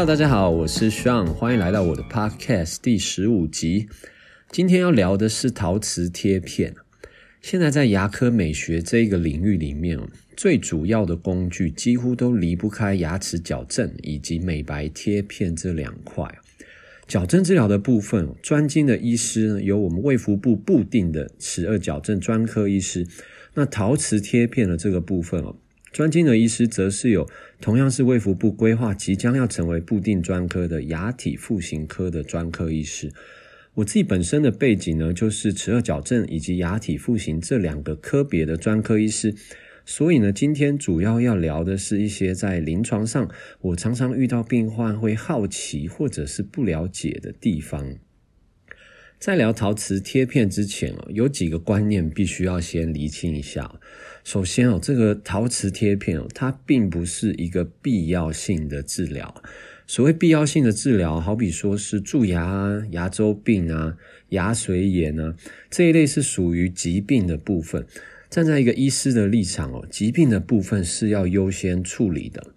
Hello，大家好，我是 Sean，欢迎来到我的 Podcast 第十五集。今天要聊的是陶瓷贴片。现在在牙科美学这个领域里面，最主要的工具几乎都离不开牙齿矫正以及美白贴片这两块。矫正治疗的部分，专精的医师呢由我们卫福部部定的齿顎矫正专科医师。那陶瓷贴片的这个部分哦，专精的医师则是有同样是卫福部规划即将要成为固定专科的牙体复形科的专科医师。我自己本身的背景呢，就是齿顎矫正以及牙体复形这两个科别的专科医师。所以呢，今天主要要聊的是一些在临床上我常常遇到病患会好奇或者是不了解的地方。在聊陶瓷贴片之前哦，有几个观念必须要先厘清一下。首先哦，这个陶瓷贴片哦，它并不是一个必要性的治疗。所谓必要性的治疗，好比说是蛀牙啊、牙周病啊、牙髓炎啊这一类是属于疾病的部分。站在一个医师的立场哦，疾病的部分是要优先处理的。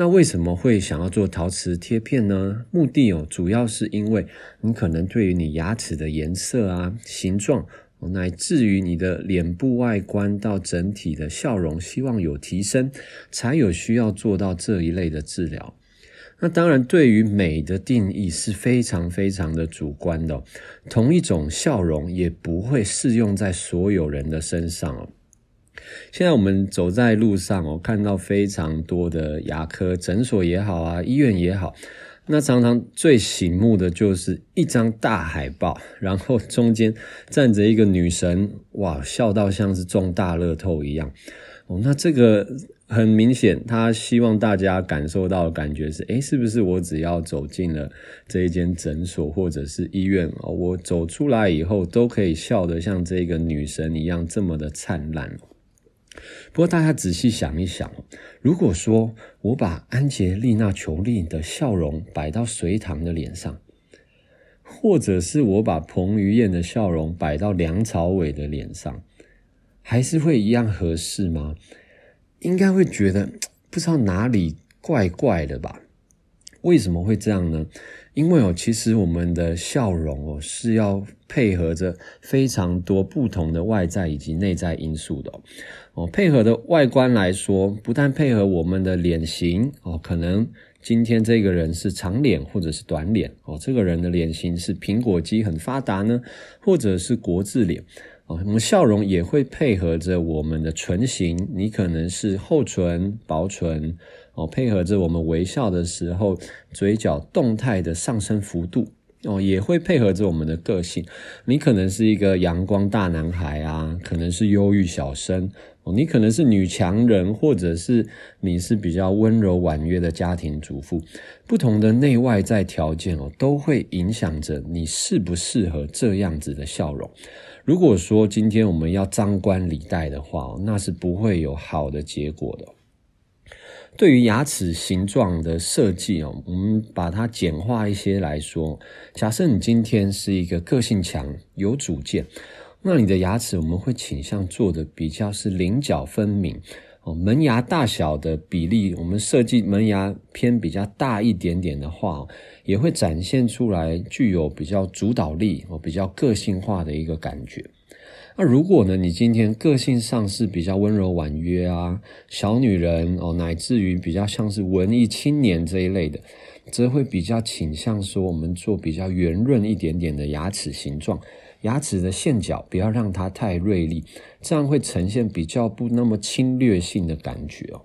那为什么会想要做陶瓷贴片呢？目的哦，主要是因为你可能对于你牙齿的颜色啊、形状，乃至于你的脸部外观到整体的笑容，希望有提升，才有需要做到这一类的治疗。那当然，对于美的定义是非常非常的主观的，同一种笑容也不会适用在所有人的身上哦。现在我们走在路上哦，看到非常多的牙科诊所也好啊，医院也好，那常常最醒目的就是一张大海报，然后中间站着一个女神，哇，笑到像是中大乐透一样哦。那这个。很明显，他希望大家感受到的感觉是：诶，是不是我只要走进了这一间诊所或者是医院，我走出来以后都可以笑得像这个女神一样这么的灿烂？不过大家仔细想一想，如果说我把安洁莉娜·裘莉的笑容摆到隋棠的脸上，或者是我把彭于晏的笑容摆到梁朝伟的脸上，还是会一样合适吗？应该会觉得不知道哪里怪怪的吧？为什么会这样呢？因为哦，其实我们的笑容哦是要配合着非常多不同的外在以及内在因素的哦。配合的外观来说，不但配合我们的脸型哦，可能今天这个人是长脸或者是短脸哦，这个人的脸型是苹果肌很发达呢，或者是国字脸。哦，我们笑容也会配合着我们的唇形，你可能是厚唇、薄唇，哦，配合着我们微笑的时候，嘴角动态的上升幅度，哦，也会配合着我们的个性，你可能是一个阳光大男孩啊，可能是忧郁小生，哦，你可能是女强人，或者是你是比较温柔婉约的家庭主妇，不同的内外在条件哦，都会影响着你适不适合这样子的笑容。如果说今天我们要张冠李戴的话，那是不会有好的结果的。对于牙齿形状的设计哦，我们把它简化一些来说，假设你今天是一个个性强、有主见，那你的牙齿我们会倾向做的比较是棱角分明哦。门牙大小的比例，我们设计门牙偏比较大一点点的话，也会展现出来具有比较主导力哦，比较个性化的一个感觉。那如果呢，你今天个性上是比较温柔婉约啊，小女人哦，乃至于比较像是文艺青年这一类的，则会比较倾向说我们做比较圆润一点点的牙齿形状。牙齿的线角不要让它太锐利，这样会呈现比较不那么侵略性的感觉哦。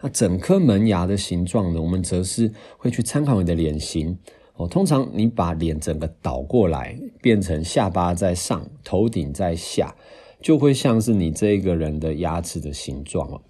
那整颗门牙的形状呢，我们则是会去参考你的脸型哦。通常你把脸整个倒过来，变成下巴在上，头顶在下，就会像是你这个人的牙齿的形状哦。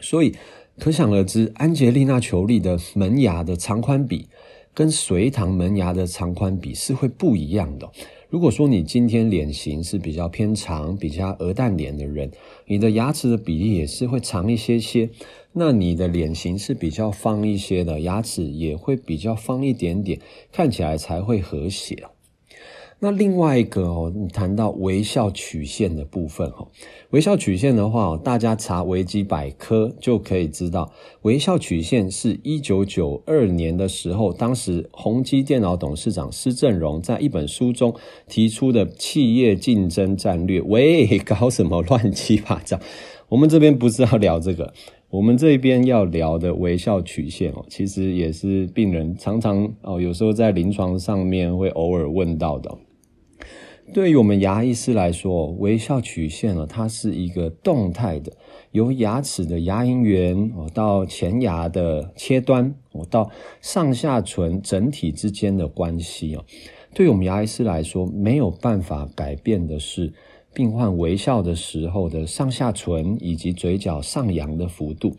所以可想而知，安吉丽娜·裘丽的门牙的长宽比跟隋棠门牙的长宽比是会不一样的。如果说你今天脸型是比较偏长、比较鹅蛋脸的人，你的牙齿的比例也是会长一些些。那你的脸型是比较方一些的，牙齿也会比较方一点点，看起来才会和谐。那另外一个哦，你谈到微笑曲线的部分哦，微笑曲线的话，大家查维基百科就可以知道，微笑曲线是一九九二年的时候，当时宏基电脑董事长施正荣在一本书中提出的企业竞争战略。喂，搞什么乱七八糟？我们这边不是要聊这个，我们这边要聊的微笑曲线哦，其实也是病人常常哦，有时候在临床上面会偶尔问到的。对于我们牙医师来说，微笑曲线呢，它是一个动态的，由牙齿的牙龈缘哦到前牙的切端哦到上下唇整体之间的关系哦。对于我们牙医师来说，没有办法改变的是病患微笑的时候的上下唇以及嘴角上扬的幅度。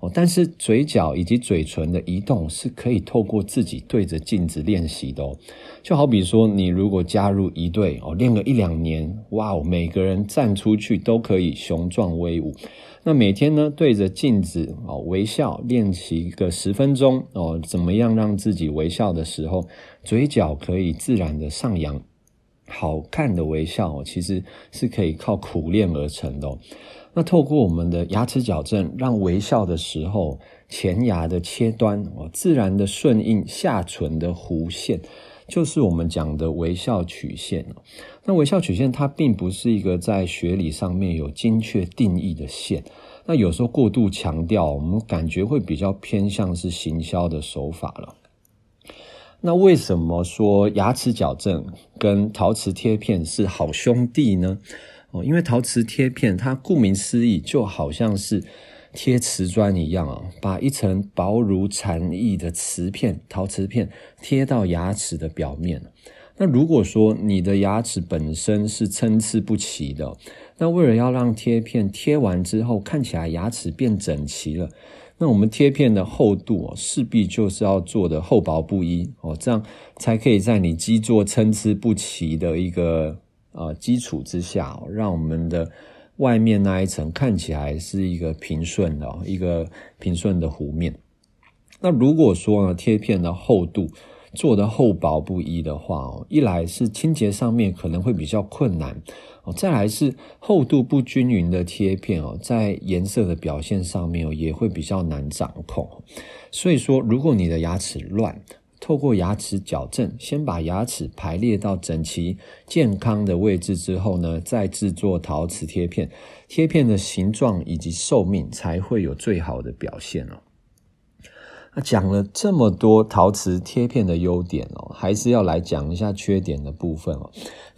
哦，但是嘴角以及嘴唇的移动是可以透过自己对着镜子练习的哦。就好比说，你如果加入一队哦，练个一两年，哇哦，每个人站出去都可以雄壮威武。那每天呢，对着镜子哦微笑练习一个十分钟哦，怎么样让自己微笑的时候，嘴角可以自然的上扬，好看的微笑哦，其实是可以靠苦练而成的。那透过我们的牙齿矫正，让微笑的时候前牙的切端哦，自然的顺应下唇的弧线，就是我们讲的微笑曲线。那微笑曲线它并不是一个在学理上面有精确定义的线，那有时候过度强调，我们感觉会比较偏向是行销的手法了。那为什么说牙齿矫正跟陶瓷贴片是好兄弟呢？哦，因为陶瓷贴片，它顾名思义，就好像是贴瓷砖一样啊，把一层薄如蝉翼的瓷片、陶瓷片贴到牙齿的表面。那如果说你的牙齿本身是参差不齐的，那为了要让贴片贴完之后看起来牙齿变整齐了，那我们贴片的厚度哦，势必就是要做的厚薄不一哦，这样才可以在你基座参差不齐的一个。啊，基础之下，让我们的外面那一层看起来是一个平顺的，一个平顺的弧面。那如果说呢，贴片的厚度做的厚薄不一的话哦，一来是清洁上面可能会比较困难哦，再来是厚度不均匀的贴片哦，在颜色的表现上面哦，也会比较难掌控。所以说，如果你的牙齿乱，透过牙齿矫正，先把牙齿排列到整齐健康的位置之后呢，再制作陶瓷贴片，贴片的形状以及寿命才会有最好的表现哦。那讲了这么多陶瓷贴片的优点哦，还是要来讲一下缺点的部分哦。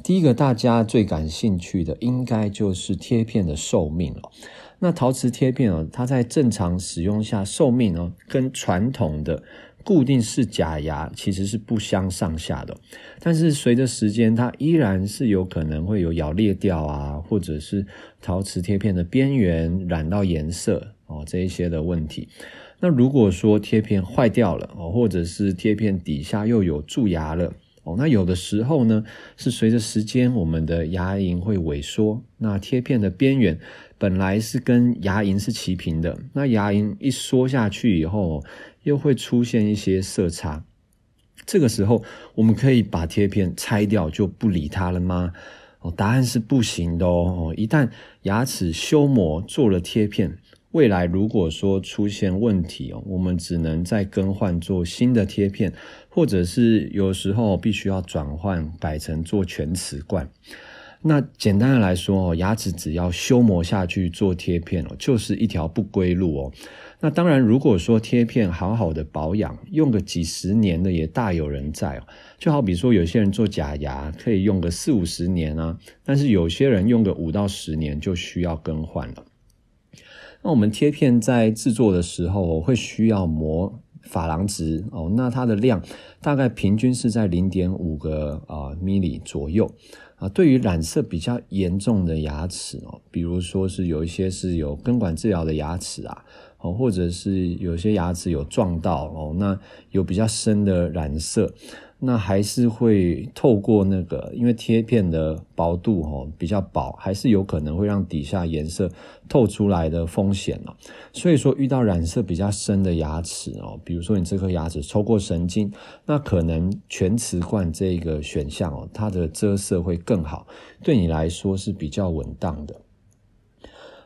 第一个，大家最感兴趣的应该就是贴片的寿命哦。那陶瓷贴片哦，它在正常使用下寿命哦，跟传统的固定式假牙其实是不相上下的，但是随着时间，它依然是有可能会有咬裂掉啊，或者是陶瓷贴片的边缘染到颜色哦，这一些的问题。那如果说贴片坏掉了哦，或者是贴片底下又有蛀牙了哦，那有的时候呢，是随着时间我们的牙龈会萎缩，那贴片的边缘本来是跟牙龈是齐平的，那牙龈一缩下去以后。又会出现一些色差，这个时候我们可以把贴片拆掉就不理它了吗？哦，答案是不行的哦。一旦牙齿修磨做了贴片，未来如果说出现问题哦，我们只能再更换做新的贴片，或者是有时候必须要转换改成做全瓷冠。那简单的来说哦，牙齿只要修磨下去做贴片哦，就是一条不归路哦。那当然，如果说贴片好好的保养，用个几十年的也大有人在哦。就好比说，有些人做假牙可以用个四五十年啊，但是有些人用个五到十年就需要更换了。那我们贴片在制作的时候会需要磨珐琅值哦，那它的量大概平均是在零点五个啊 mm 左右啊。对于染色比较严重的牙齿哦，比如说是有一些是有根管治疗的牙齿啊。哦，或者是有些牙齿有撞到哦，那有比较深的染色，那还是会透过那个，因为贴片的薄度哦比较薄，还是有可能会让底下颜色透出来的风险哦。所以说遇到染色比较深的牙齿哦，比如说你这颗牙齿抽过神经，那可能全瓷冠这个选项哦，它的遮色会更好，对你来说是比较稳当的。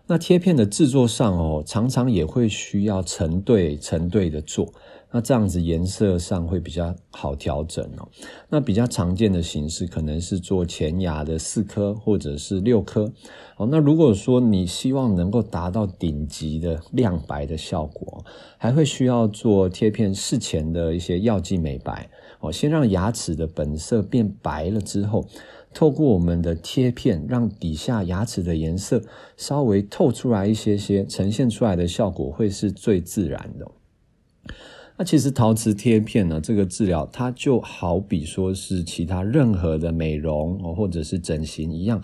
那贴片的制作上哦，常常也会需要成对成对的做，那这样子颜色上会比较好调整哦。那比较常见的形式可能是做前牙的四颗或者是六颗哦。那如果说你希望能够达到顶级的亮白的效果，还会需要做贴片事前的一些药剂美白哦，先让牙齿的本色变白了之后。透过我们的贴片，让底下牙齿的颜色稍微透出来一些些，呈现出来的效果会是最自然的。那其实陶瓷贴片呢，这个治疗它就好比说是其他任何的美容或者是整形一样，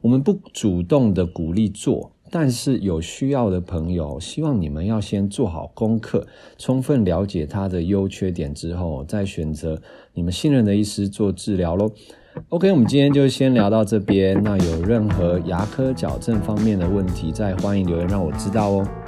我们不主动的鼓励做，但是有需要的朋友，希望你们要先做好功课，充分了解它的优缺点之后，再选择你们信任的医师做治疗喽。OK，我们今天就先聊到这边。那有任何牙科矫正方面的问题，再欢迎留言让我知道哦。